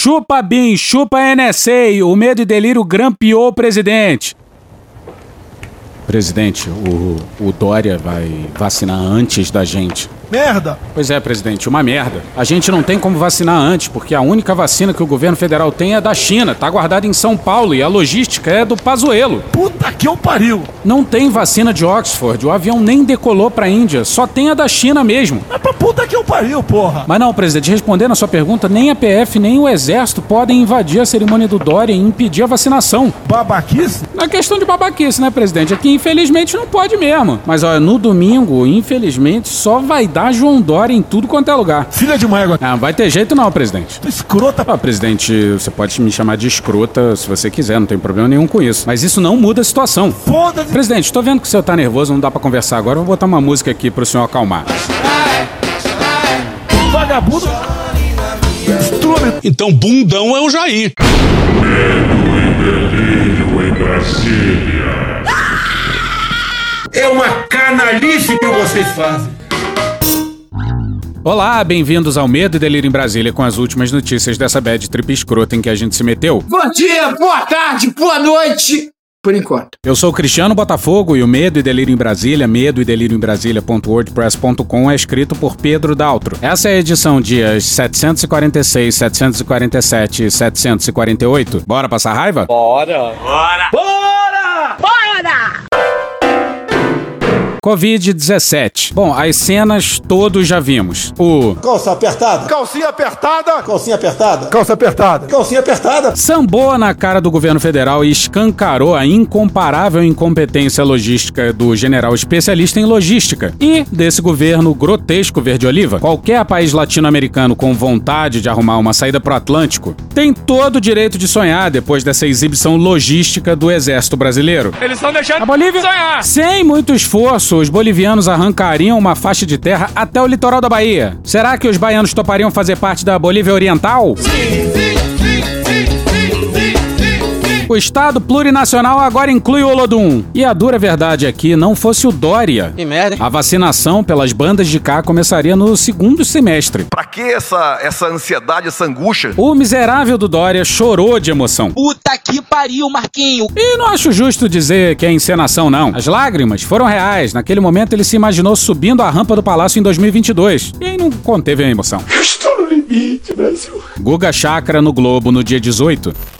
Chupa BIM, chupa NSA, o medo e delírio grampeou o presidente. Presidente, o, o Dória vai vacinar antes da gente. Merda! Pois é, presidente, uma merda. A gente não tem como vacinar antes, porque a única vacina que o governo federal tem é da China, tá guardada em São Paulo e a logística é do Pazuelo. Puta que eu pariu! Não tem vacina de Oxford, o avião nem decolou pra Índia, só tem a da China mesmo. É pra puta que eu pariu, porra! Mas não, presidente, respondendo a sua pergunta, nem a PF nem o Exército podem invadir a cerimônia do Dória e impedir a vacinação. Babaquice? É questão de babaquice, né, presidente? Aqui, infelizmente, não pode mesmo. Mas, olha, no domingo, infelizmente, só vai dar João Dória em tudo quanto é lugar. Filha de uma égua. Ah, não vai ter jeito não, presidente. Tu escrota. Ah, presidente, você pode me chamar de escrota se você quiser, não tem problema nenhum com isso. Mas isso não muda a situação. Foda-se. Presidente, tô vendo que o senhor tá nervoso, não dá pra conversar agora. Eu vou botar uma música aqui pro senhor acalmar. Vagabundo. Então, bundão é o Jair. É uma canalice que vocês fazem. Olá, bem-vindos ao Medo e Delírio em Brasília com as últimas notícias dessa bad trip escrota em que a gente se meteu. Bom dia, boa tarde, boa noite. Por enquanto. Eu sou o Cristiano Botafogo e o Medo e Delírio em Brasília, medo e delírio em Brasília.wordpress.com é escrito por Pedro Daltro. Essa é a edição dias 746, 747 e 748. Bora passar raiva? Covid-17. Bom, as cenas todos já vimos. O Calça apertada. Calcinha apertada. Calcinha apertada. Calça apertada. Calcinha apertada. sambou na cara do governo federal e escancarou a incomparável incompetência logística do general especialista em logística e desse governo grotesco verde-oliva. Qualquer país latino-americano com vontade de arrumar uma saída pro Atlântico tem todo o direito de sonhar depois dessa exibição logística do exército brasileiro. Eles estão deixando A Bolívia, sonhar. sem muito esforço, os bolivianos arrancariam uma faixa de terra até o litoral da Bahia. Será que os baianos topariam fazer parte da Bolívia Oriental? O Estado plurinacional agora inclui o Olodum. E a dura verdade é que não fosse o Dória. Que merda, hein? A vacinação pelas bandas de cá começaria no segundo semestre. Pra que essa, essa ansiedade, essa angústia? O miserável do Dória chorou de emoção. Puta que pariu, Marquinho. E não acho justo dizer que é encenação, não. As lágrimas foram reais. Naquele momento ele se imaginou subindo a rampa do palácio em 2022. E aí não conteve a emoção. Estou no limite, Brasil. Guga Chakra no Globo no dia 18.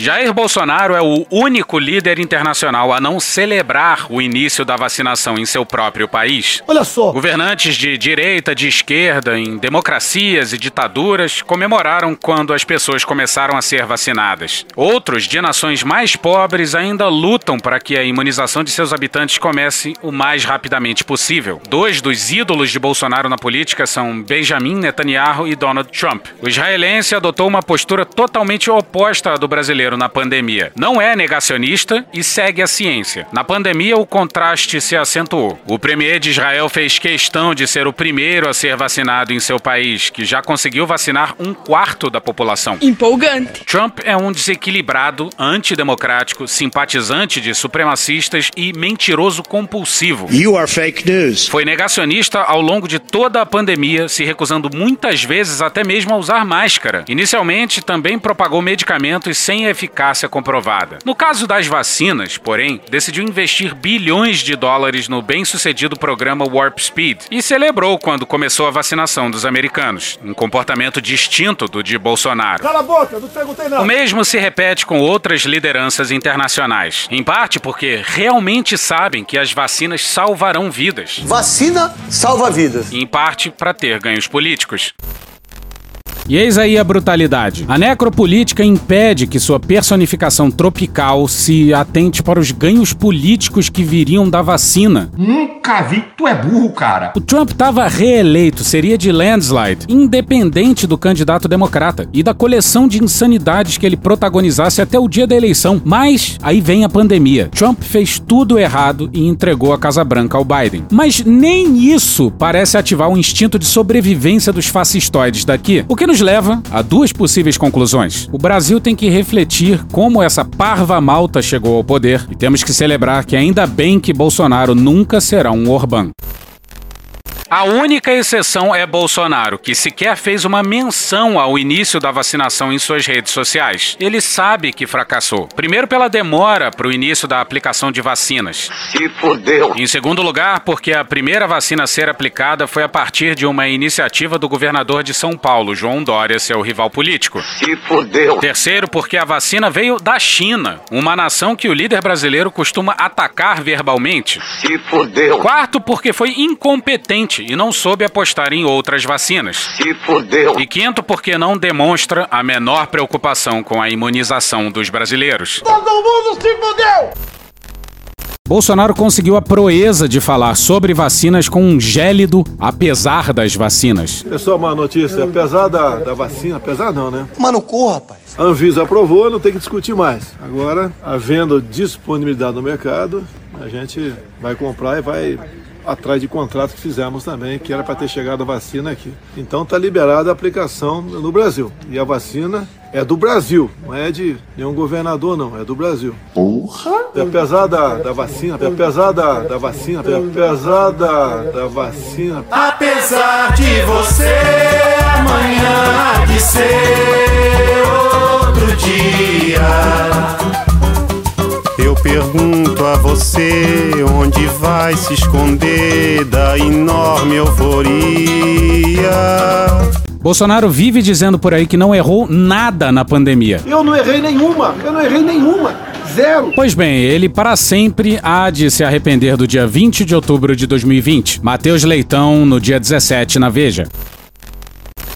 Jair Bolsonaro é o único líder internacional a não celebrar o início da vacinação em seu próprio país. Olha só. Governantes de direita, de esquerda, em democracias e ditaduras comemoraram quando as pessoas começaram a ser vacinadas. Outros, de nações mais pobres, ainda lutam para que a imunização de seus habitantes comece o mais rapidamente possível. Dois dos ídolos de Bolsonaro na política são Benjamin Netanyahu e Donald Trump. O israelense adotou uma postura totalmente oposta à do brasileiro na pandemia. Não é negacionista e segue a ciência. Na pandemia, o contraste se acentuou. O premier de Israel fez questão de ser o primeiro a ser vacinado em seu país, que já conseguiu vacinar um quarto da população. Empolgante. Trump é um desequilibrado, antidemocrático, simpatizante de supremacistas e mentiroso compulsivo. You are fake news. Foi negacionista ao longo de toda a pandemia, se recusando muitas vezes até mesmo a usar máscara. Inicialmente, também propagou medicamentos sem eficácia comprovada. No caso das vacinas, porém, decidiu investir bilhões de dólares no bem-sucedido programa Warp Speed e celebrou quando começou a vacinação dos americanos, um comportamento distinto do de Bolsonaro. Cala a boca, não te perguntei O não. mesmo se repete com outras lideranças internacionais, em parte porque realmente sabem que as vacinas salvarão vidas, Vacina salva vidas. em parte para ter ganhos políticos. E eis aí a brutalidade. A necropolítica impede que sua personificação tropical se atente para os ganhos políticos que viriam da vacina. Nunca vi. Tu é burro, cara. O Trump estava reeleito, seria de landslide, independente do candidato democrata e da coleção de insanidades que ele protagonizasse até o dia da eleição. Mas aí vem a pandemia. Trump fez tudo errado e entregou a Casa Branca ao Biden. Mas nem isso parece ativar o instinto de sobrevivência dos fascistoides daqui. O que nos leva a duas possíveis conclusões. O Brasil tem que refletir como essa parva malta chegou ao poder e temos que celebrar que ainda bem que Bolsonaro nunca será um Orbán. A única exceção é Bolsonaro, que sequer fez uma menção ao início da vacinação em suas redes sociais. Ele sabe que fracassou. Primeiro, pela demora para o início da aplicação de vacinas. Se. Em segundo lugar, porque a primeira vacina a ser aplicada foi a partir de uma iniciativa do governador de São Paulo, João Dória, seu rival político. Se fudeu. Terceiro, porque a vacina veio da China, uma nação que o líder brasileiro costuma atacar verbalmente. Se. Quarto, porque foi incompetente e não soube apostar em outras vacinas. Se fudeu. E quinto, porque não demonstra a menor preocupação com a imunização dos brasileiros. Todo mundo se fudeu! Bolsonaro conseguiu a proeza de falar sobre vacinas com um gélido apesar das vacinas. É só uma notícia, apesar da, da vacina, apesar não, né? Mano, cu, rapaz. A Anvisa aprovou, não tem que discutir mais. Agora, havendo disponibilidade no mercado, a gente vai comprar e vai atrás de contratos que fizemos também, que era para ter chegado a vacina aqui. Então está liberada a aplicação no Brasil. E a vacina é do Brasil, não é de nenhum governador, não, é do Brasil. Porra! Apesar da, da vacina, apesar da, da vacina, apesar da, da vacina. Apesar de você, amanhã há de ser outro dia. Eu pergunto a você vai se esconder da enorme euforia. Bolsonaro vive dizendo por aí que não errou nada na pandemia. Eu não errei nenhuma, eu não errei nenhuma. Zero. Pois bem, ele para sempre há de se arrepender do dia 20 de outubro de 2020. Matheus Leitão, no dia 17, na Veja.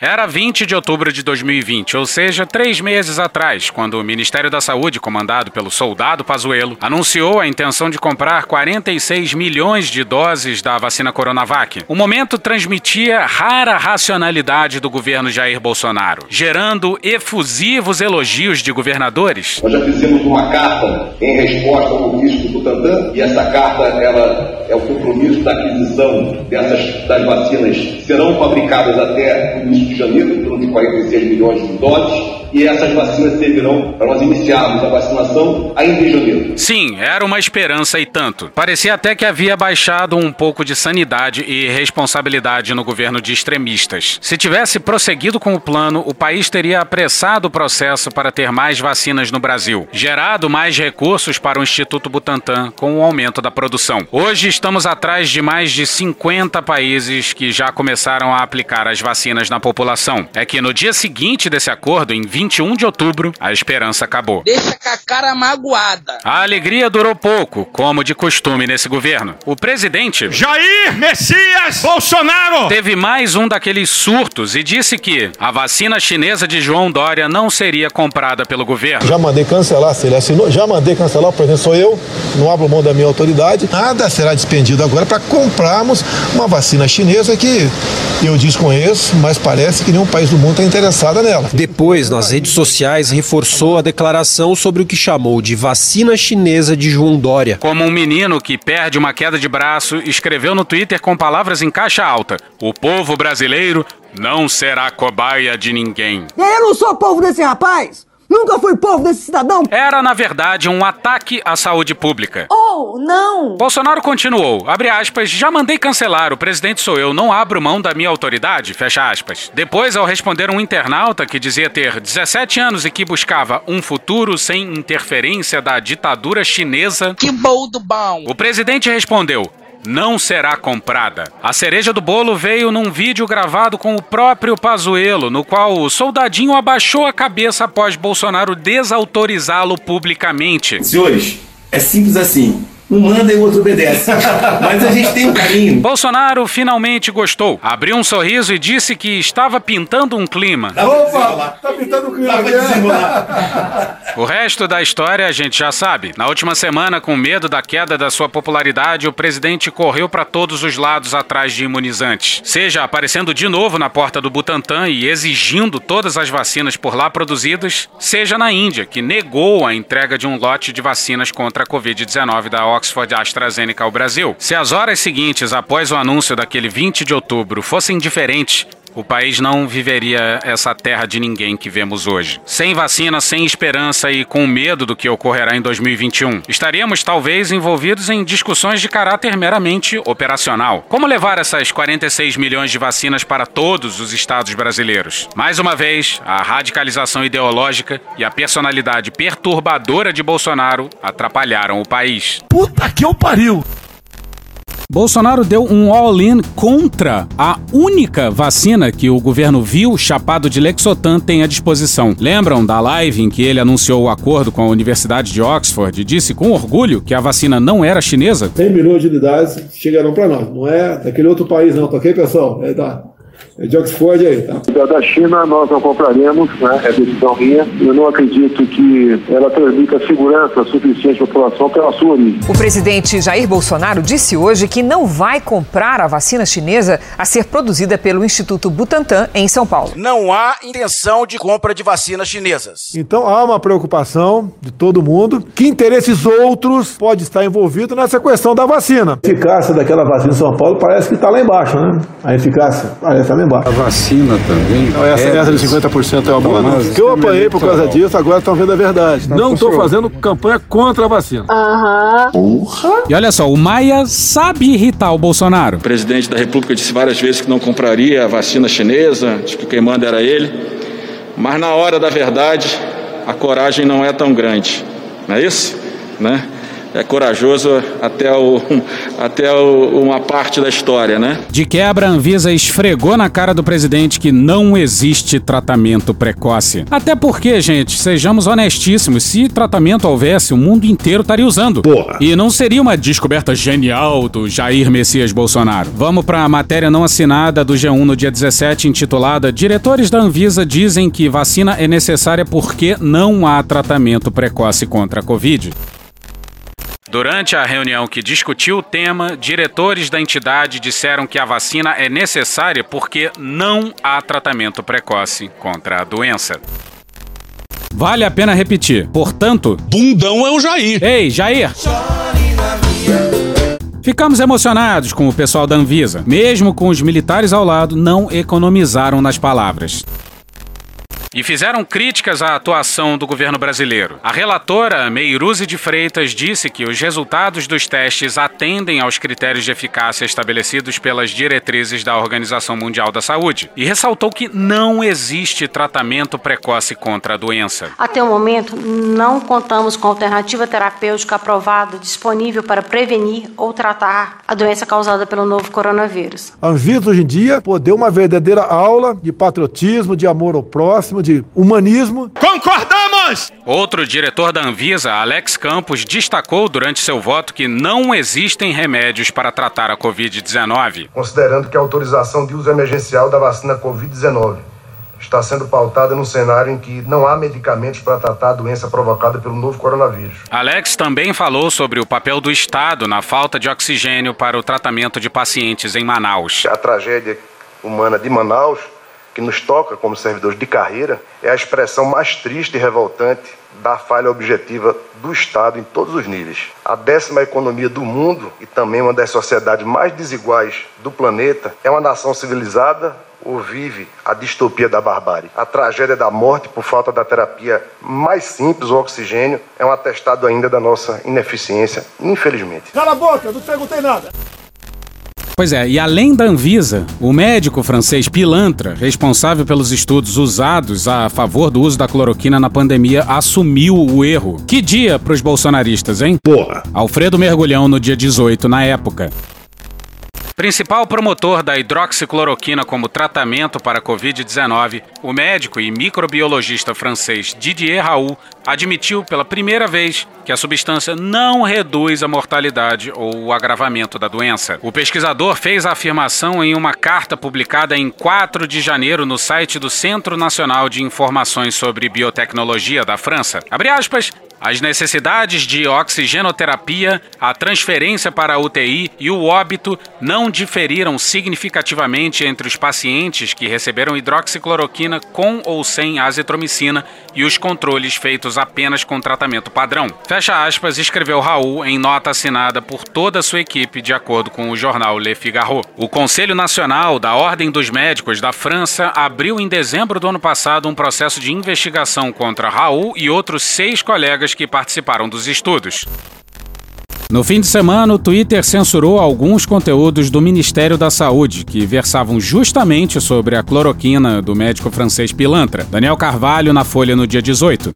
Era 20 de outubro de 2020, ou seja, três meses atrás, quando o Ministério da Saúde, comandado pelo soldado Pazuello, anunciou a intenção de comprar 46 milhões de doses da vacina Coronavac. O momento transmitia rara racionalidade do governo Jair Bolsonaro, gerando efusivos elogios de governadores. Nós já fizemos uma carta em resposta ao ofício do Butantan, e essa carta ela é o compromisso da aquisição dessas das vacinas serão fabricadas até o início de janeiro, em torno de 46 milhões de doses, e essas vacinas servirão para nós iniciarmos a vacinação ainda em janeiro. Sim, era uma esperança e tanto. Parecia até que havia baixado um pouco de sanidade e responsabilidade no governo de extremistas. Se tivesse prosseguido com o plano, o país teria apressado o processo para ter mais vacinas no Brasil, gerado mais recursos para o Instituto Butantan com o aumento da produção. Hoje estamos atrás de mais de 50 países que já começaram a aplicar as vacinas na população. É que no dia seguinte desse acordo, em 21 de outubro, a esperança acabou. Deixa com a cara magoada. A alegria durou pouco, como de costume nesse governo. O presidente Jair Messias Bolsonaro. teve mais um daqueles surtos e disse que a vacina chinesa de João Dória não seria comprada pelo governo. Já mandei cancelar, se ele assinou, já mandei cancelar, o presidente sou eu, não abro mão da minha autoridade. Nada será despendido agora para comprarmos uma vacina chinesa que eu desconheço, mas parece que nenhum país do mundo está interessado nela. Depois, nas redes sociais, reforçou a declaração sobre o que chamou de vacina chinesa de João Dória. Como um menino que perde uma queda de braço, escreveu no Twitter com palavras em caixa alta: O povo brasileiro não será cobaia de ninguém. Eu não sou povo desse rapaz! Nunca fui povo desse cidadão! Era, na verdade, um ataque à saúde pública. Oh, não! Bolsonaro continuou, abre aspas, já mandei cancelar, o presidente sou eu, não abro mão da minha autoridade, fecha aspas. Depois, ao responder um internauta que dizia ter 17 anos e que buscava um futuro sem interferência da ditadura chinesa, Que bom do bom. o presidente respondeu: não será comprada. A cereja do bolo veio num vídeo gravado com o próprio Pazuello, no qual o soldadinho abaixou a cabeça após Bolsonaro desautorizá-lo publicamente. Senhores, é simples assim. Um manda e o outro obedece. Mas a gente tem um carinho. Bolsonaro finalmente gostou, abriu um sorriso e disse que estava pintando um clima. Opa, tá pintando o clima é? desenrolar. O resto da história a gente já sabe. Na última semana, com medo da queda da sua popularidade, o presidente correu para todos os lados atrás de imunizantes. Seja aparecendo de novo na porta do Butantan e exigindo todas as vacinas por lá produzidas, seja na Índia, que negou a entrega de um lote de vacinas contra a Covid-19 da Oxford AstraZeneca ao Brasil. Se as horas seguintes após o anúncio daquele 20 de outubro fossem diferentes, o país não viveria essa terra de ninguém que vemos hoje. Sem vacina, sem esperança e com medo do que ocorrerá em 2021. Estaríamos talvez envolvidos em discussões de caráter meramente operacional. Como levar essas 46 milhões de vacinas para todos os estados brasileiros? Mais uma vez, a radicalização ideológica e a personalidade perturbadora de Bolsonaro atrapalharam o país. Puta que eu pariu! Bolsonaro deu um all-in contra a única vacina que o governo viu chapado de Lexotan tem à disposição. Lembram da live em que ele anunciou o acordo com a Universidade de Oxford e disse com orgulho que a vacina não era chinesa? 100 milhões de unidades chegarão para nós. Não é daquele outro país, não, tá ok, pessoal? É da é de Oxford aí, tá? Da China nós não compraremos, né? É decisão minha. Eu não acredito que ela transmita segurança suficiente à população pela sua origem. O presidente Jair Bolsonaro disse hoje que não vai comprar a vacina chinesa a ser produzida pelo Instituto Butantan em São Paulo. Não há intenção de compra de vacinas chinesas. Então há uma preocupação de todo mundo que interesses outros pode estar envolvido nessa questão da vacina. A eficácia daquela vacina em São Paulo parece que está lá embaixo, né? A eficácia parece estar embaixo. A vacina também. Não, essa, essa de 50% é uma boa. Não. Que eu apanhei por causa disso, agora estão vendo a verdade. Não estou fazendo campanha contra a vacina. Aham. Porra. E olha só, o Maia sabe irritar o Bolsonaro. O presidente da República disse várias vezes que não compraria a vacina chinesa, de que quem manda era ele. Mas na hora da verdade, a coragem não é tão grande. Não é isso? Né? É corajoso até, o, até o, uma parte da história, né? De quebra, a Anvisa esfregou na cara do presidente que não existe tratamento precoce. Até porque, gente, sejamos honestíssimos, se tratamento houvesse, o mundo inteiro estaria usando. Porra. E não seria uma descoberta genial do Jair Messias Bolsonaro. Vamos para a matéria não assinada do G1 no dia 17, intitulada Diretores da Anvisa dizem que vacina é necessária porque não há tratamento precoce contra a Covid. Durante a reunião que discutiu o tema, diretores da entidade disseram que a vacina é necessária porque não há tratamento precoce contra a doença. Vale a pena repetir. Portanto, bundão é o Jair. Ei, Jair! Ficamos emocionados com o pessoal da Anvisa. Mesmo com os militares ao lado, não economizaram nas palavras e fizeram críticas à atuação do governo brasileiro. A relatora Meiruzi de Freitas disse que os resultados dos testes atendem aos critérios de eficácia estabelecidos pelas diretrizes da Organização Mundial da Saúde e ressaltou que não existe tratamento precoce contra a doença. Até o momento, não contamos com alternativa terapêutica aprovada disponível para prevenir ou tratar a doença causada pelo novo coronavírus. A Anvisa hoje em dia pô, deu uma verdadeira aula de patriotismo, de amor ao próximo, de humanismo. Concordamos! Outro diretor da Anvisa, Alex Campos, destacou durante seu voto que não existem remédios para tratar a Covid-19. Considerando que a autorização de uso emergencial da vacina Covid-19 está sendo pautada num cenário em que não há medicamentos para tratar a doença provocada pelo novo coronavírus. Alex também falou sobre o papel do Estado na falta de oxigênio para o tratamento de pacientes em Manaus. A tragédia humana de Manaus que nos toca como servidores de carreira é a expressão mais triste e revoltante da falha objetiva do Estado em todos os níveis. A décima economia do mundo e também uma das sociedades mais desiguais do planeta é uma nação civilizada ou vive a distopia da barbárie. A tragédia da morte por falta da terapia mais simples, o oxigênio, é um atestado ainda da nossa ineficiência, infelizmente. Cala a boca, não perguntei nada. Pois é, e além da Anvisa, o médico francês Pilantra, responsável pelos estudos usados a favor do uso da cloroquina na pandemia, assumiu o erro. Que dia pros bolsonaristas, hein? Porra! Alfredo Mergulhão no dia 18, na época. Principal promotor da hidroxicloroquina como tratamento para a Covid-19, o médico e microbiologista francês Didier Raoult admitiu pela primeira vez que a substância não reduz a mortalidade ou o agravamento da doença. O pesquisador fez a afirmação em uma carta publicada em 4 de janeiro no site do Centro Nacional de Informações sobre Biotecnologia da França. Abre aspas, As necessidades de oxigenoterapia, a transferência para a UTI e o óbito não diferiram significativamente entre os pacientes que receberam hidroxicloroquina com ou sem azitromicina e os controles feitos apenas com tratamento padrão. Fecha aspas, escreveu Raul em nota assinada por toda a sua equipe, de acordo com o jornal Le Figaro. O Conselho Nacional da Ordem dos Médicos da França abriu em dezembro do ano passado um processo de investigação contra Raul e outros seis colegas que participaram dos estudos. No fim de semana, o Twitter censurou alguns conteúdos do Ministério da Saúde, que versavam justamente sobre a cloroquina do médico francês pilantra. Daniel Carvalho, na Folha, no dia 18.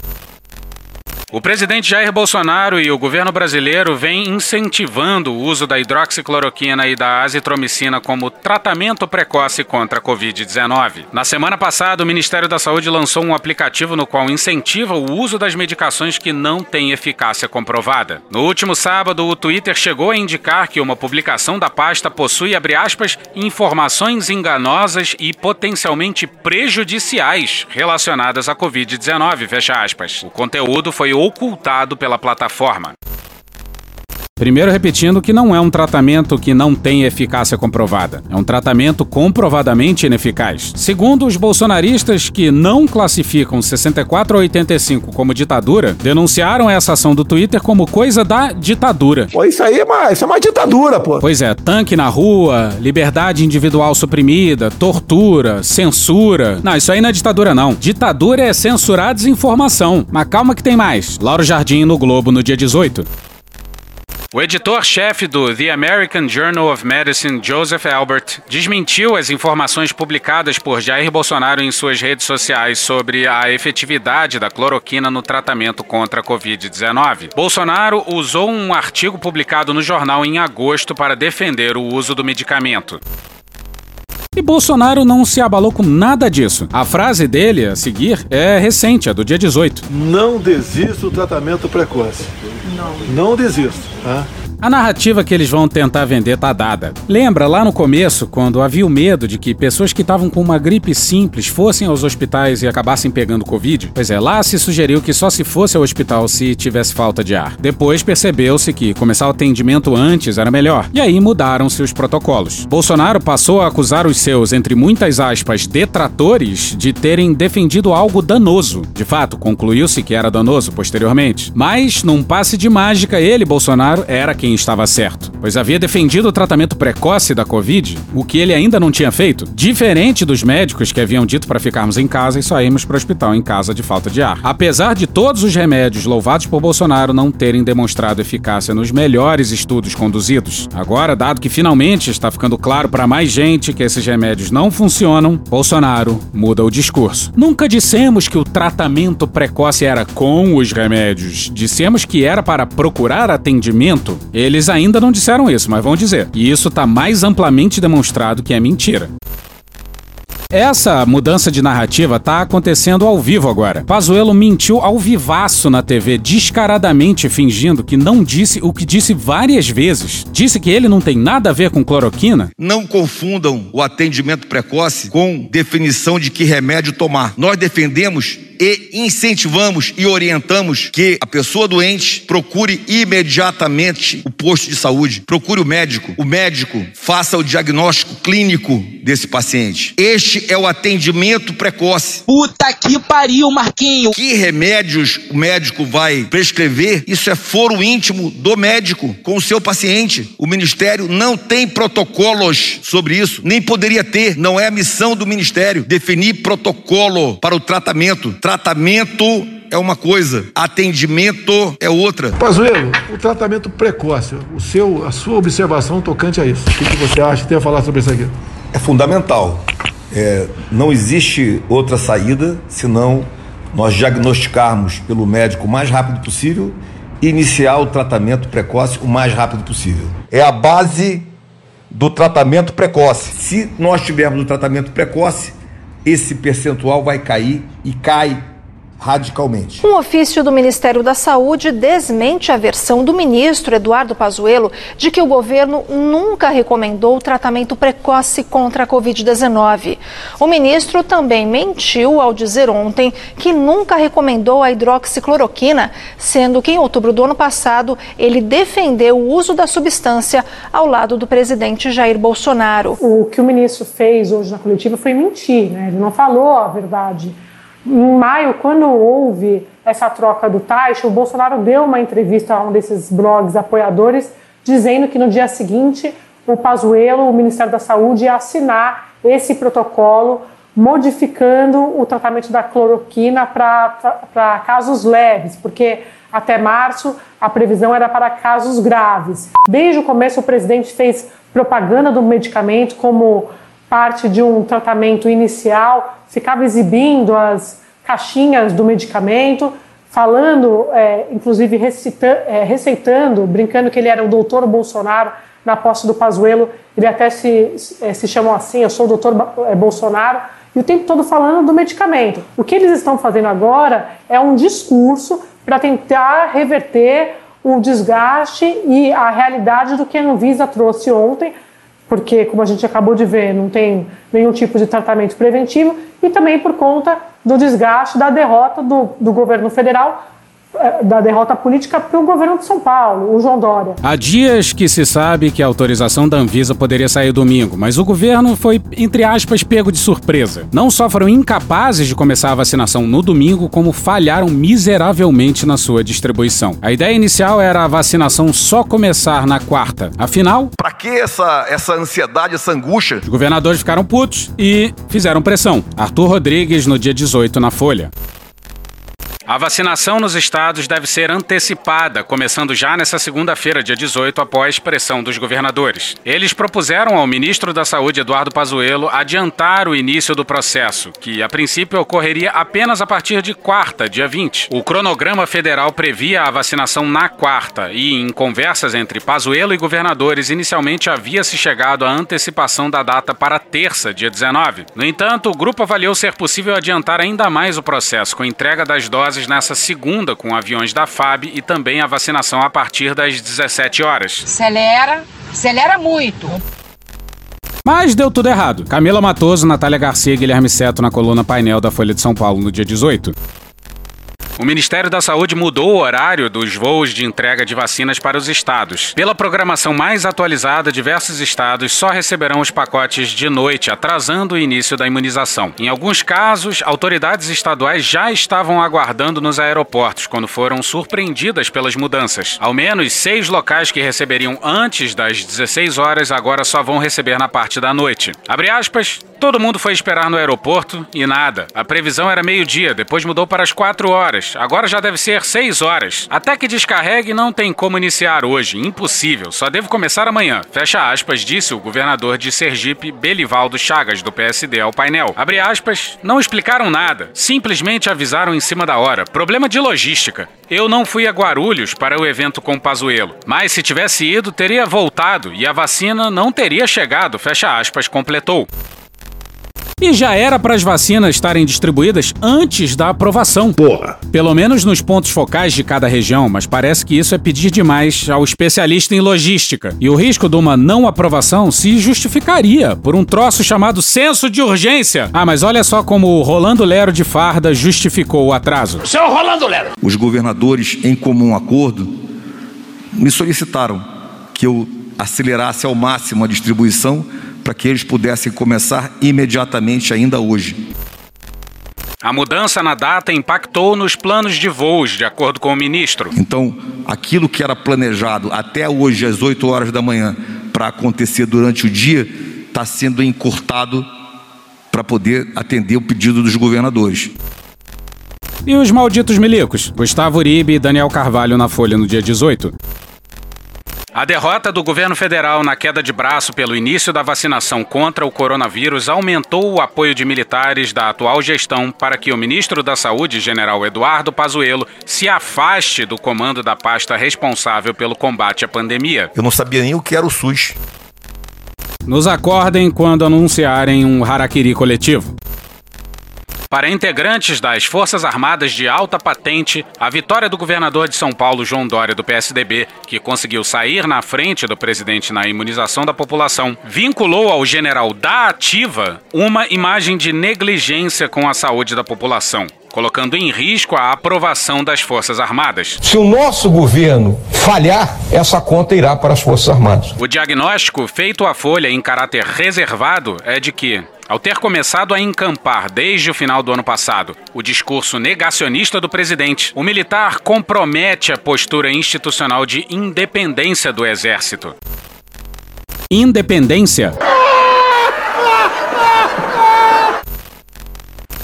O presidente Jair Bolsonaro e o governo brasileiro vêm incentivando o uso da hidroxicloroquina e da azitromicina como tratamento precoce contra a Covid-19. Na semana passada, o Ministério da Saúde lançou um aplicativo no qual incentiva o uso das medicações que não têm eficácia comprovada. No último sábado, o Twitter chegou a indicar que uma publicação da pasta possui, aspas, informações enganosas e potencialmente prejudiciais relacionadas à Covid-19, fecha aspas. O conteúdo foi ocultado pela plataforma. Primeiro, repetindo que não é um tratamento que não tem eficácia comprovada. É um tratamento comprovadamente ineficaz. Segundo, os bolsonaristas que não classificam 64 a 85 como ditadura, denunciaram essa ação do Twitter como coisa da ditadura. Pô, isso aí é uma, isso é uma ditadura, pô. Pois é, tanque na rua, liberdade individual suprimida, tortura, censura. Não, isso aí não é ditadura, não. Ditadura é censurar desinformação. Mas calma que tem mais. Lauro Jardim no Globo no dia 18. O editor-chefe do The American Journal of Medicine, Joseph Albert, desmentiu as informações publicadas por Jair Bolsonaro em suas redes sociais sobre a efetividade da cloroquina no tratamento contra a Covid-19. Bolsonaro usou um artigo publicado no jornal em agosto para defender o uso do medicamento. E Bolsonaro não se abalou com nada disso. A frase dele a seguir é recente, é do dia 18. Não desista do tratamento precoce. Não. Não desista. Tá? A narrativa que eles vão tentar vender tá dada. Lembra lá no começo, quando havia o medo de que pessoas que estavam com uma gripe simples fossem aos hospitais e acabassem pegando Covid? Pois é, lá se sugeriu que só se fosse ao hospital se tivesse falta de ar. Depois percebeu-se que começar o atendimento antes era melhor. E aí mudaram-se os protocolos. Bolsonaro passou a acusar os seus, entre muitas aspas, detratores de terem defendido algo danoso. De fato, concluiu-se que era danoso posteriormente. Mas, num passe de mágica, ele, Bolsonaro, era quem estava certo, pois havia defendido o tratamento precoce da Covid, o que ele ainda não tinha feito, diferente dos médicos que haviam dito para ficarmos em casa e só irmos para o hospital em casa de falta de ar. Apesar de todos os remédios louvados por Bolsonaro não terem demonstrado eficácia nos melhores estudos conduzidos, agora, dado que finalmente está ficando claro para mais gente que esses remédios não funcionam, Bolsonaro muda o discurso. Nunca dissemos que o tratamento precoce era com os remédios, dissemos que era para procurar atendimento eles ainda não disseram isso, mas vão dizer. E isso está mais amplamente demonstrado que é mentira. Essa mudança de narrativa tá acontecendo ao vivo agora. Pazuello mentiu ao vivaço na TV, descaradamente fingindo que não disse o que disse várias vezes. Disse que ele não tem nada a ver com cloroquina. Não confundam o atendimento precoce com definição de que remédio tomar. Nós defendemos e incentivamos e orientamos que a pessoa doente procure imediatamente o posto de saúde, procure o médico. O médico faça o diagnóstico clínico desse paciente. Este é o atendimento precoce. Puta que pariu, Marquinho! Que remédios o médico vai prescrever? Isso é foro íntimo do médico com o seu paciente. O ministério não tem protocolos sobre isso, nem poderia ter. Não é a missão do ministério definir protocolo para o tratamento Tratamento é uma coisa, atendimento é outra. Pazuello, o tratamento precoce, o seu, a sua observação tocante a isso. O que, que você acha que tem a falar sobre isso aqui? É fundamental. É, não existe outra saída senão nós diagnosticarmos pelo médico o mais rápido possível e iniciar o tratamento precoce o mais rápido possível. É a base do tratamento precoce. Se nós tivermos o tratamento precoce, esse percentual vai cair e cai radicalmente. Um ofício do Ministério da Saúde desmente a versão do ministro Eduardo Pazuello de que o governo nunca recomendou o tratamento precoce contra a Covid-19. O ministro também mentiu ao dizer ontem que nunca recomendou a hidroxicloroquina, sendo que em outubro do ano passado ele defendeu o uso da substância ao lado do presidente Jair Bolsonaro. O que o ministro fez hoje na coletiva foi mentir, né? ele não falou a verdade em maio, quando houve essa troca do Taixa, o Bolsonaro deu uma entrevista a um desses blogs apoiadores, dizendo que no dia seguinte o Pazuello, o Ministério da Saúde, ia assinar esse protocolo modificando o tratamento da cloroquina para casos leves, porque até março a previsão era para casos graves. Desde o começo, o presidente fez propaganda do medicamento como parte de um tratamento inicial, ficava exibindo as caixinhas do medicamento, falando, é, inclusive recita, é, receitando, brincando que ele era o doutor Bolsonaro na posse do Pazuello, ele até se, é, se chamou assim, eu sou o doutor é, Bolsonaro, e o tempo todo falando do medicamento. O que eles estão fazendo agora é um discurso para tentar reverter o desgaste e a realidade do que a Anvisa trouxe ontem, porque, como a gente acabou de ver, não tem nenhum tipo de tratamento preventivo, e também por conta do desgaste da derrota do, do governo federal da derrota política para o governo de São Paulo, o João Dória. Há dias que se sabe que a autorização da Anvisa poderia sair domingo, mas o governo foi, entre aspas, pego de surpresa. Não só foram incapazes de começar a vacinação no domingo, como falharam miseravelmente na sua distribuição. A ideia inicial era a vacinação só começar na quarta. Afinal, para que essa, essa ansiedade, essa angústia? Os governadores ficaram putos e fizeram pressão. Arthur Rodrigues no dia 18 na Folha. A vacinação nos estados deve ser antecipada, começando já nessa segunda-feira, dia 18, após pressão dos governadores. Eles propuseram ao ministro da Saúde, Eduardo Pazuello, adiantar o início do processo, que a princípio ocorreria apenas a partir de quarta, dia 20. O cronograma federal previa a vacinação na quarta e, em conversas entre Pazuello e governadores, inicialmente havia se chegado à antecipação da data para terça, dia 19. No entanto, o grupo avaliou ser possível adiantar ainda mais o processo, com entrega das doses doses nessa segunda com aviões da FAB e também a vacinação a partir das 17 horas. Acelera, acelera muito. Mas deu tudo errado. Camila Matoso, Natália Garcia e Guilherme Seto na coluna painel da Folha de São Paulo no dia 18. O Ministério da Saúde mudou o horário dos voos de entrega de vacinas para os estados. Pela programação mais atualizada, diversos estados só receberão os pacotes de noite, atrasando o início da imunização. Em alguns casos, autoridades estaduais já estavam aguardando nos aeroportos quando foram surpreendidas pelas mudanças. Ao menos seis locais que receberiam antes das 16 horas agora só vão receber na parte da noite. Abre aspas, todo mundo foi esperar no aeroporto e nada. A previsão era meio-dia, depois mudou para as 4 horas horas. Agora já deve ser 6 horas. Até que descarregue não tem como iniciar hoje. Impossível. Só devo começar amanhã. Fecha aspas, disse o governador de Sergipe, Belivaldo Chagas, do PSD, ao painel. Abre aspas, não explicaram nada. Simplesmente avisaram em cima da hora. Problema de logística. Eu não fui a Guarulhos para o evento com Pazuello. Mas se tivesse ido, teria voltado e a vacina não teria chegado. Fecha aspas, completou. E já era para as vacinas estarem distribuídas antes da aprovação. Porra. Pelo menos nos pontos focais de cada região, mas parece que isso é pedir demais ao especialista em logística. E o risco de uma não aprovação se justificaria por um troço chamado senso de urgência. Ah, mas olha só como o Rolando Lero de Farda justificou o atraso. Seu Rolando Lero. Os governadores, em comum acordo, me solicitaram que eu acelerasse ao máximo a distribuição para que eles pudessem começar imediatamente, ainda hoje. A mudança na data impactou nos planos de voos, de acordo com o ministro. Então, aquilo que era planejado até hoje, às 8 horas da manhã, para acontecer durante o dia, está sendo encurtado para poder atender o pedido dos governadores. E os malditos milicos? Gustavo Uribe e Daniel Carvalho na Folha no dia 18. A derrota do governo federal na queda de braço pelo início da vacinação contra o coronavírus aumentou o apoio de militares da atual gestão para que o ministro da Saúde, general Eduardo Pazuello, se afaste do comando da pasta responsável pelo combate à pandemia. Eu não sabia nem o que era o SUS. Nos acordem quando anunciarem um harakiri coletivo. Para integrantes das Forças Armadas de alta patente, a vitória do governador de São Paulo, João Dória, do PSDB, que conseguiu sair na frente do presidente na imunização da população, vinculou ao general da Ativa uma imagem de negligência com a saúde da população colocando em risco a aprovação das Forças Armadas. Se o nosso governo falhar, essa conta irá para as Forças Armadas. O diagnóstico feito à Folha em caráter reservado é de que ao ter começado a encampar desde o final do ano passado o discurso negacionista do presidente, o militar compromete a postura institucional de independência do Exército. Independência?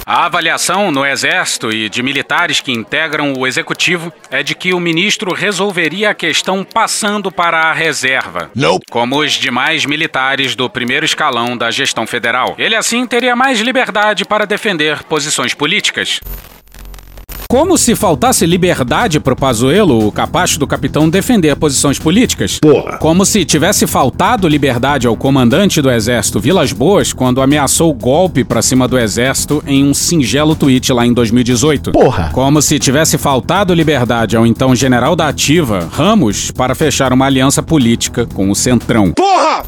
A avaliação no Exército e de militares que integram o Executivo é de que o ministro resolveria a questão passando para a reserva, Nope. como os demais militares do primeiro escalão da gestão federal. Ele assim teria mais liberdade para defender posições políticas. Como se faltasse liberdade pro Pazuello, o capacho do capitão, defender posições políticas. Porra. Como se tivesse faltado liberdade ao comandante do exército Vilas Boas quando ameaçou golpe pra cima do exército em um singelo tweet lá em 2018. Porra. Como se tivesse faltado liberdade ao então general da ativa, Ramos, para fechar uma aliança política com o Centrão. Porra!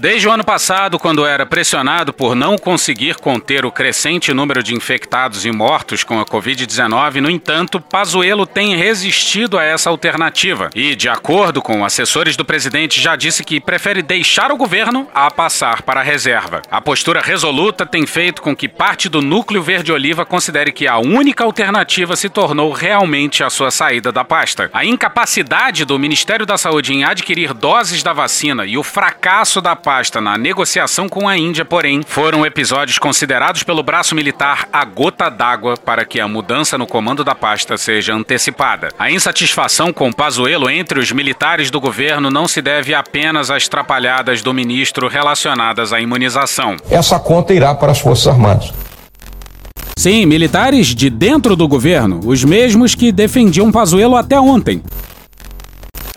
Desde o ano passado, quando era pressionado por não conseguir conter o crescente número de infectados e mortos com a Covid-19, no entanto, Pazuello tem resistido a essa alternativa e, de acordo com assessores do presidente, já disse que prefere deixar o governo a passar para a reserva. A postura resoluta tem feito com que parte do núcleo verde-oliva considere que a única alternativa se tornou realmente a sua saída da pasta. A incapacidade do Ministério da Saúde em adquirir doses da vacina e o fracasso da pasta na negociação com a Índia, porém, foram episódios considerados pelo braço militar a gota d'água para que a mudança no comando da pasta seja antecipada. A insatisfação com Pazuello entre os militares do governo não se deve apenas às trapalhadas do ministro relacionadas à imunização. Essa conta irá para as Forças Armadas. Sim, militares de dentro do governo, os mesmos que defendiam Pazuello até ontem.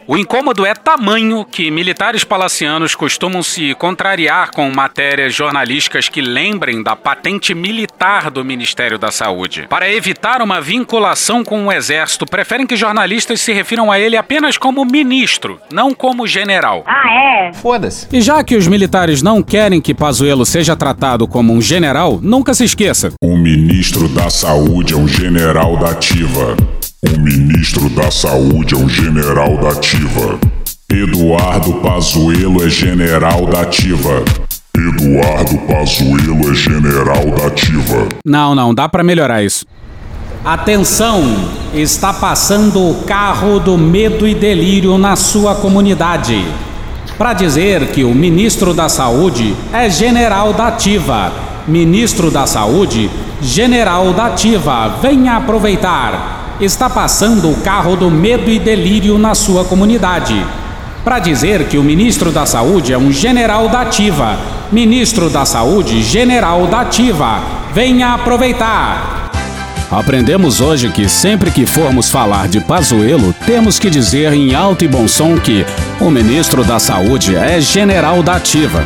O incômodo é tamanho que militares palacianos costumam se contrariar com matérias jornalísticas que lembrem da patente militar do Ministério da Saúde. Para evitar uma vinculação com o Exército, preferem que jornalistas se refiram a ele apenas como ministro, não como general. Ah, é? Foda-se. E já que os militares não querem que Pazuello seja tratado como um general, nunca se esqueça. O ministro da Saúde é um general da ativa. O ministro da Saúde é um general da ativa. Eduardo Pazuello é general da ativa. Eduardo Pazuello é general da ativa. Não, não, dá pra melhorar isso. Atenção! Está passando o carro do medo e delírio na sua comunidade. Para dizer que o ministro da Saúde é general da ativa. Ministro da Saúde, general da ativa. Venha aproveitar. Está passando o carro do medo e delírio na sua comunidade. Para dizer que o ministro da Saúde é um general da ativa. Ministro da Saúde, general da ativa. Venha aproveitar. Aprendemos hoje que sempre que formos falar de Pazuello, temos que dizer em alto e bom som que o ministro da Saúde é general da ativa.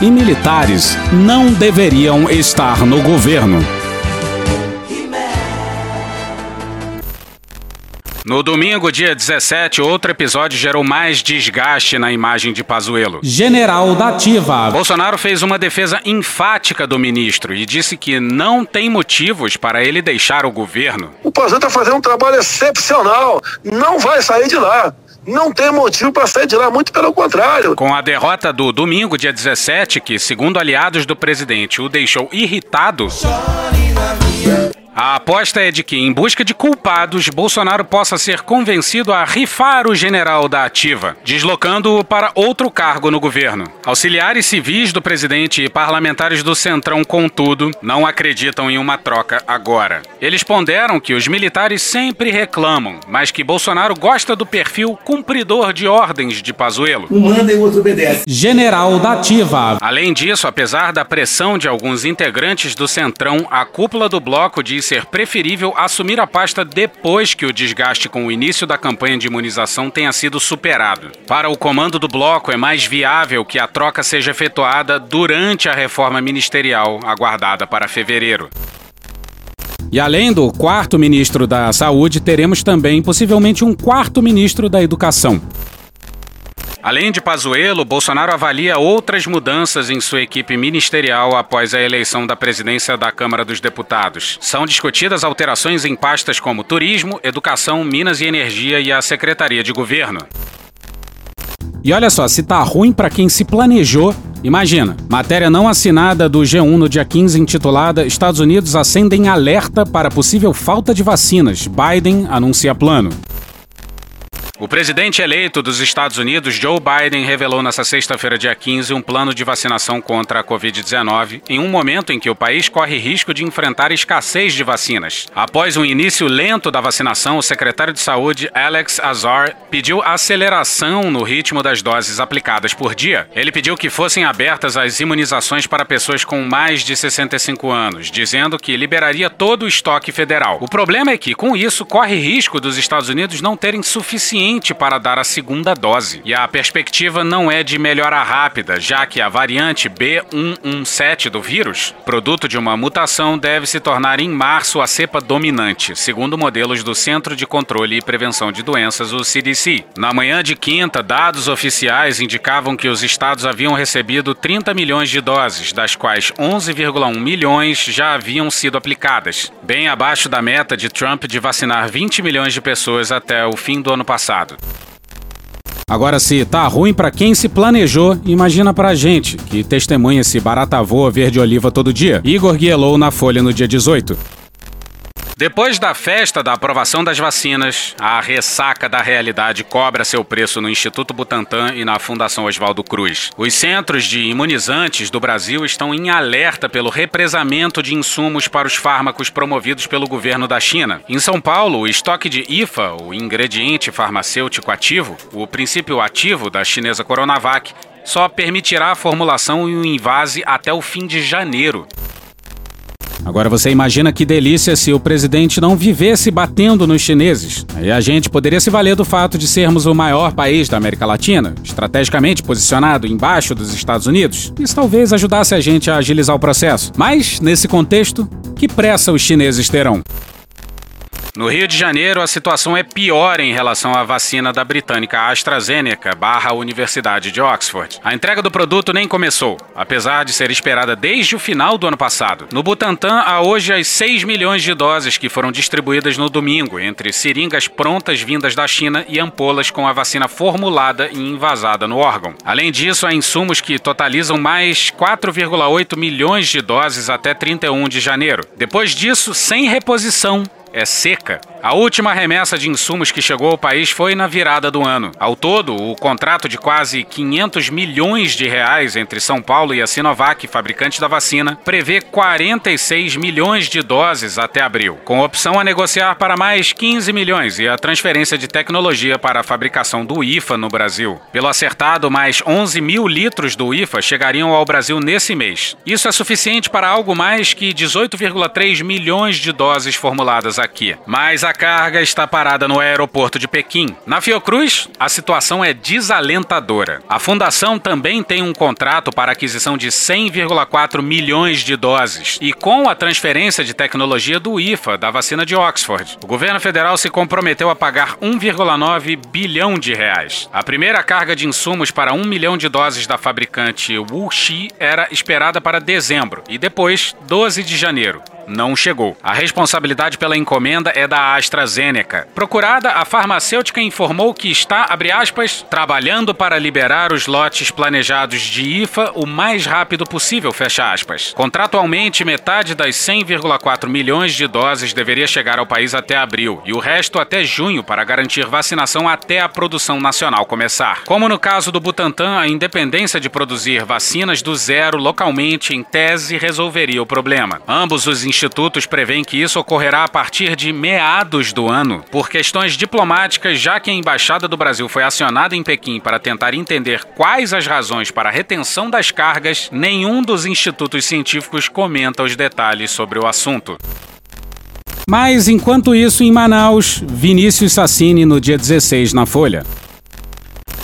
E militares não deveriam estar no governo. No domingo, dia 17, outro episódio gerou mais desgaste na imagem de Pazuello. General da ativa. Bolsonaro fez uma defesa enfática do ministro e disse que não tem motivos para ele deixar o governo. O Pazuello está fazendo um trabalho excepcional. Não vai sair de lá. Não tem motivo para sair de lá, muito pelo contrário. Com a derrota do domingo, dia 17, que, segundo aliados do presidente, o deixou irritado. A aposta é de que, em busca de culpados, Bolsonaro possa ser convencido a rifar o general da ativa, deslocando-o para outro cargo no governo. Auxiliares civis do presidente e parlamentares do Centrão, contudo, não acreditam em uma troca agora. Eles ponderam que os militares sempre reclamam, mas que Bolsonaro gosta do perfil cumpridor de ordens de Pazuello. Um manda e o outro obedece. General da ativa. Além disso, apesar da pressão de alguns integrantes do Centrão, a cúpula do bloco diz ser preferível assumir a pasta depois que o desgaste com o início da campanha de imunização tenha sido superado. Para o comando do bloco, é mais viável que a troca seja efetuada durante a reforma ministerial aguardada para fevereiro. E além do quarto ministro da Saúde, teremos também possivelmente um quarto ministro da Educação. Além de Pazuello, Bolsonaro avalia outras mudanças em sua equipe ministerial após a eleição da presidência da Câmara dos Deputados. São discutidas alterações em pastas como Turismo, Educação, Minas e Energia e a Secretaria de Governo. E olha só, se tá ruim para quem se planejou, imagina. Matéria não assinada do G1 no dia 15 intitulada Estados Unidos acendem alerta para possível falta de vacinas. Biden anuncia plano. O presidente eleito dos Estados Unidos, Joe Biden, revelou nesta sexta-feira, dia 15, um plano de vacinação contra a Covid-19, em um momento em que o país corre risco de enfrentar escassez de vacinas. Após um início lento da vacinação, o secretário de Saúde, Alex Azar, pediu aceleração no ritmo das doses aplicadas por dia. Ele pediu que fossem abertas as imunizações para pessoas com mais de 65 anos, dizendo que liberaria todo o estoque federal. O problema é que, com isso, corre risco dos Estados Unidos não terem suficiente para dar a segunda dose. E a perspectiva não é de melhora rápida, já que a variante B117 do vírus, produto de uma mutação, deve se tornar em março a cepa dominante, segundo modelos do Centro de Controle e Prevenção de Doenças, o CDC. Na manhã de quinta, dados oficiais indicavam que os estados haviam recebido 30 milhões de doses, das quais 11,1 milhões já haviam sido aplicadas, bem abaixo da meta de Trump de vacinar 20 milhões de pessoas até o fim do ano passado. Agora, se tá ruim para quem se planejou, imagina pra gente, que testemunha esse baratavô verde-oliva todo dia. Igor Guielou na Folha no dia 18. Depois da festa da aprovação das vacinas, a ressaca da realidade cobra seu preço no Instituto Butantan e na Fundação Oswaldo Cruz. Os centros de imunizantes do Brasil estão em alerta pelo represamento de insumos para os fármacos promovidos pelo governo da China. Em São Paulo, o estoque de IFA, o ingrediente farmacêutico ativo, o princípio ativo da chinesa Coronavac, só permitirá a formulação e o invase até o fim de janeiro. Agora você imagina que delícia se o presidente não vivesse batendo nos chineses. Aí a gente poderia se valer do fato de sermos o maior país da América Latina, estrategicamente posicionado embaixo dos Estados Unidos. Isso talvez ajudasse a gente a agilizar o processo. Mas, nesse contexto, que pressa os chineses terão? No Rio de Janeiro, a situação é pior em relação à vacina da britânica AstraZeneca barra Universidade de Oxford. A entrega do produto nem começou, apesar de ser esperada desde o final do ano passado. No Butantan, há hoje as 6 milhões de doses que foram distribuídas no domingo, entre seringas prontas vindas da China e ampolas com a vacina formulada e envasada no órgão. Além disso, há insumos que totalizam mais 4,8 milhões de doses até 31 de janeiro. Depois disso, sem reposição, é seca. A última remessa de insumos que chegou ao país foi na virada do ano. Ao todo, o contrato de quase 500 milhões de reais entre São Paulo e a Sinovac, fabricante da vacina, prevê 46 milhões de doses até abril, com opção a negociar para mais 15 milhões e a transferência de tecnologia para a fabricação do IFA no Brasil. Pelo acertado, mais 11 mil litros do IFA chegariam ao Brasil nesse mês. Isso é suficiente para algo mais que 18,3 milhões de doses formuladas aqui. Mas a carga está parada no aeroporto de Pequim. Na Fiocruz, a situação é desalentadora. A fundação também tem um contrato para aquisição de 100,4 milhões de doses. E com a transferência de tecnologia do IFA, da vacina de Oxford, o governo federal se comprometeu a pagar 1,9 bilhão de reais. A primeira carga de insumos para 1 milhão de doses da fabricante Wuxi era esperada para dezembro e depois 12 de janeiro não chegou. A responsabilidade pela encomenda é da AstraZeneca. Procurada, a farmacêutica informou que está, abre aspas, trabalhando para liberar os lotes planejados de IFA o mais rápido possível, fecha aspas. Contratualmente, metade das 100,4 milhões de doses deveria chegar ao país até abril e o resto até junho para garantir vacinação até a produção nacional começar. Como no caso do Butantan, a independência de produzir vacinas do zero localmente, em tese, resolveria o problema. Ambos os institutos prevêem que isso ocorrerá a partir de meados do ano. Por questões diplomáticas, já que a Embaixada do Brasil foi acionada em Pequim para tentar entender quais as razões para a retenção das cargas, nenhum dos institutos científicos comenta os detalhes sobre o assunto. Mas enquanto isso, em Manaus, Vinícius Sassini no dia 16 na Folha.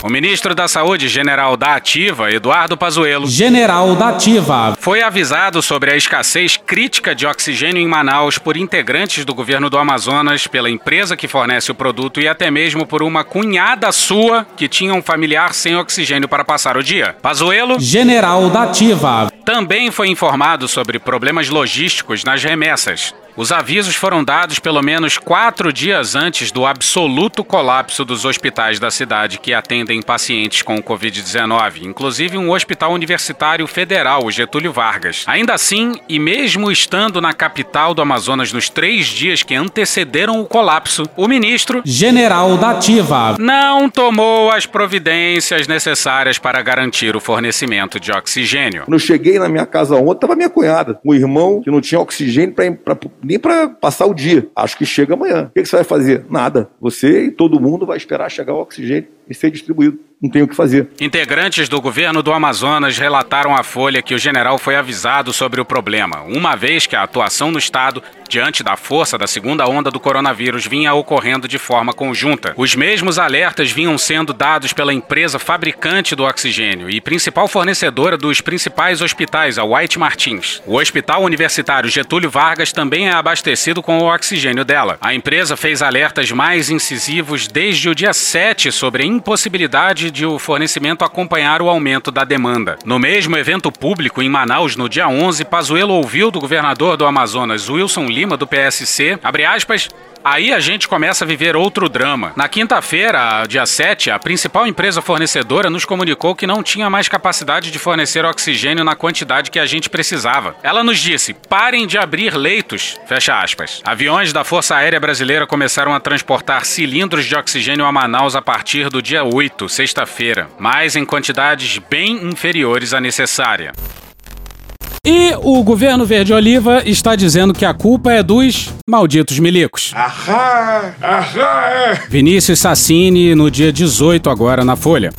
O ministro da Saúde, general da Ativa, Eduardo Pazuello, general da Ativa, foi avisado sobre a escassez crítica de oxigênio em Manaus por integrantes do governo do Amazonas, pela empresa que fornece o produto e até mesmo por uma cunhada sua que tinha um familiar sem oxigênio para passar o dia. Pazuello, general da Ativa, também foi informado sobre problemas logísticos nas remessas. Os avisos foram dados pelo menos quatro dias antes do absoluto colapso dos hospitais da cidade que atendem pacientes com Covid-19, inclusive um hospital universitário federal, o Getúlio Vargas. Ainda assim, e mesmo estando na capital do Amazonas nos três dias que antecederam o colapso, o ministro, general da Ativa, não tomou as providências necessárias para garantir o fornecimento de oxigênio. Quando eu cheguei na minha casa ontem, estava minha cunhada, um irmão que não tinha oxigênio para nem para passar o dia. Acho que chega amanhã. O que, você vai fazer? Nada. Você e todo mundo vai esperar chegar o oxigênio e ser distribuído não tem o que fazer. Integrantes do governo do Amazonas relataram à Folha que o general foi avisado sobre o problema, uma vez que a atuação no estado, diante da força da segunda onda do coronavírus, vinha ocorrendo de forma conjunta. Os mesmos alertas vinham sendo dados pela empresa fabricante do oxigênio e principal fornecedora dos principais hospitais, a White Martins. O Hospital Universitário Getúlio Vargas também é abastecido com o oxigênio dela. A empresa fez alertas mais incisivos desde o dia 7 sobre a impossibilidade de o fornecimento acompanhar o aumento da demanda. No mesmo evento público em Manaus, no dia 11, Pazuello ouviu do governador do Amazonas, Wilson Lima, do PSC, abre aspas, Aí a gente começa a viver outro drama. Na quinta-feira, dia 7, a principal empresa fornecedora nos comunicou que não tinha mais capacidade de fornecer oxigênio na quantidade que a gente precisava. Ela nos disse: parem de abrir leitos. Fecha aspas. Aviões da Força Aérea Brasileira começaram a transportar cilindros de oxigênio a Manaus a partir do dia 8, sexta-feira, mas em quantidades bem inferiores à necessária. E o governo verde-oliva está dizendo que a culpa é dos malditos milicos. Ahá, ahá. Vinícius Sassini no dia 18 agora na Folha.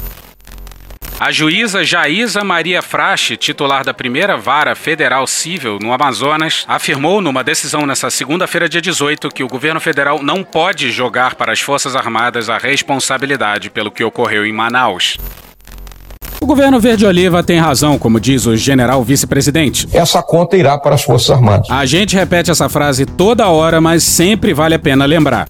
A juíza Jaísa Maria Frache, titular da primeira vara federal civil no Amazonas, afirmou numa decisão nessa segunda-feira, dia 18, que o governo federal não pode jogar para as Forças Armadas a responsabilidade pelo que ocorreu em Manaus. O governo Verde-Oliva tem razão, como diz o general vice-presidente. Essa conta irá para as Forças Armadas. A gente repete essa frase toda hora, mas sempre vale a pena lembrar.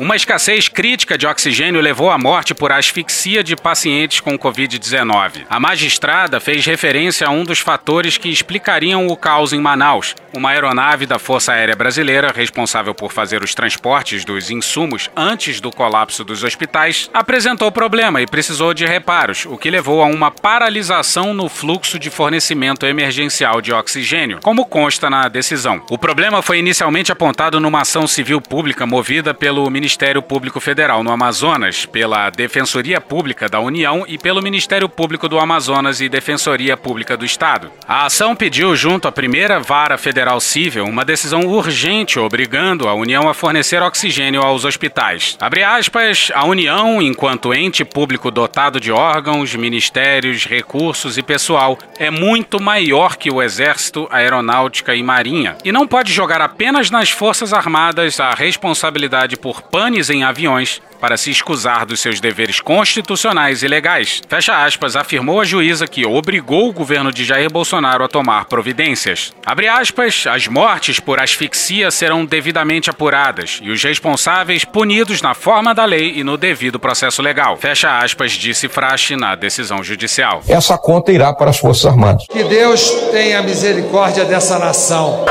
Uma escassez crítica de oxigênio levou à morte por asfixia de pacientes com Covid-19. A magistrada fez referência a um dos fatores que explicariam o caos em Manaus. Uma aeronave da Força Aérea Brasileira, responsável por fazer os transportes dos insumos antes do colapso dos hospitais, apresentou problema e precisou de reparos, o que levou a uma paralisação no fluxo de fornecimento emergencial de oxigênio, como consta na decisão. O problema foi inicialmente apontado numa ação civil pública movida pelo Ministério Ministério Público Federal no Amazonas, pela Defensoria Pública da União e pelo Ministério Público do Amazonas e Defensoria Pública do Estado. A ação pediu, junto à primeira vara federal civil, uma decisão urgente obrigando a União a fornecer oxigênio aos hospitais. Abre aspas, a União, enquanto ente público dotado de órgãos, ministérios, recursos e pessoal, é muito maior que o Exército, Aeronáutica e Marinha, e não pode jogar apenas nas Forças Armadas a responsabilidade por panes em aviões para se escusar dos seus deveres constitucionais e legais. Fecha aspas, afirmou a juíza que obrigou o governo de Jair Bolsonaro a tomar providências. Abre aspas, as mortes por asfixia serão devidamente apuradas e os responsáveis punidos na forma da lei e no devido processo legal. Fecha aspas, disse Frache na decisão judicial. Essa conta irá para as Forças Armadas. Que Deus tenha misericórdia dessa nação.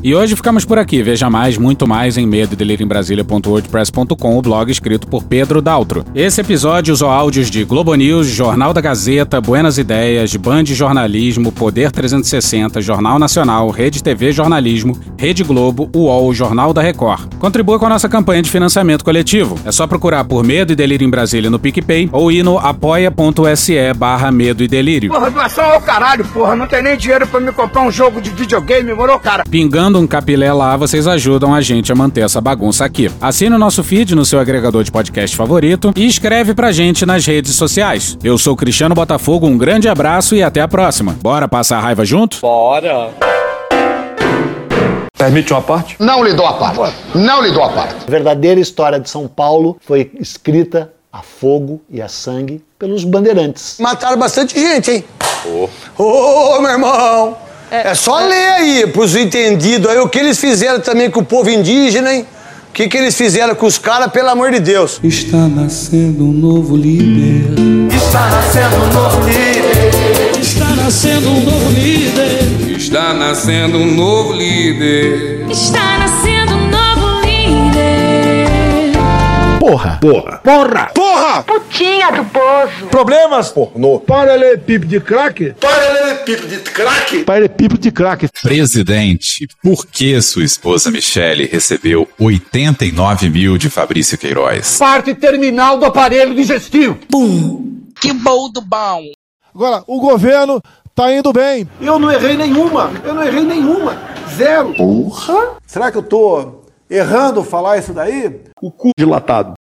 E hoje ficamos por aqui. Veja mais, muito mais em medo o blog escrito por Pedro Daltro. Esse episódio usou áudios de Globo News, Jornal da Gazeta, Buenas Ideias, Band Jornalismo, Poder 360, Jornal Nacional, Rede TV Jornalismo, Rede Globo, UOL, Jornal da Record. Contribua com a nossa campanha de financiamento coletivo. É só procurar por Medo e Delírio em Brasília no PicPay ou ir no apoia.se barra Medo e Delírio. Porra, doação ao caralho, porra. Não tem nem dinheiro pra me comprar um jogo de videogame, morou, cara? Pingando um capilé lá, vocês ajudam a gente a manter essa bagunça aqui. Assine o nosso feed no seu agregador de podcast favorito e escreve pra gente nas redes sociais. Eu sou Cristiano Botafogo, um grande abraço e até a próxima. Bora passar a raiva junto? Bora! Permite uma parte? Não lhe dou a parte. Não lê dou a parte. A verdadeira história de São Paulo foi escrita a fogo e a sangue pelos bandeirantes. Mataram bastante gente, hein? Ô, oh. oh, meu irmão! É, é só é... ler aí, pros entendidos aí, o que eles fizeram também com o povo indígena, hein? O que, que eles fizeram com os caras, pelo amor de Deus? Está nascendo um novo líder. Está nascendo um novo líder. Está nascendo um novo líder. Está nascendo um novo líder. Está nascendo um novo líder. Porra! Porra! Porra! Porra! Putinha do poço. Problemas? Pornô. Paralelepípedo de crack? Paralelepípedo de crack? Paralelepípedo de crack. Presidente, por que sua esposa Michele recebeu 89 mil de Fabrício Queiroz? Parte terminal do aparelho digestivo. Bum! Que bom do bom! Agora, o governo tá indo bem. Eu não errei nenhuma. Eu não errei nenhuma. Zero. Porra. Será que eu tô errando falar isso daí? O cu dilatado.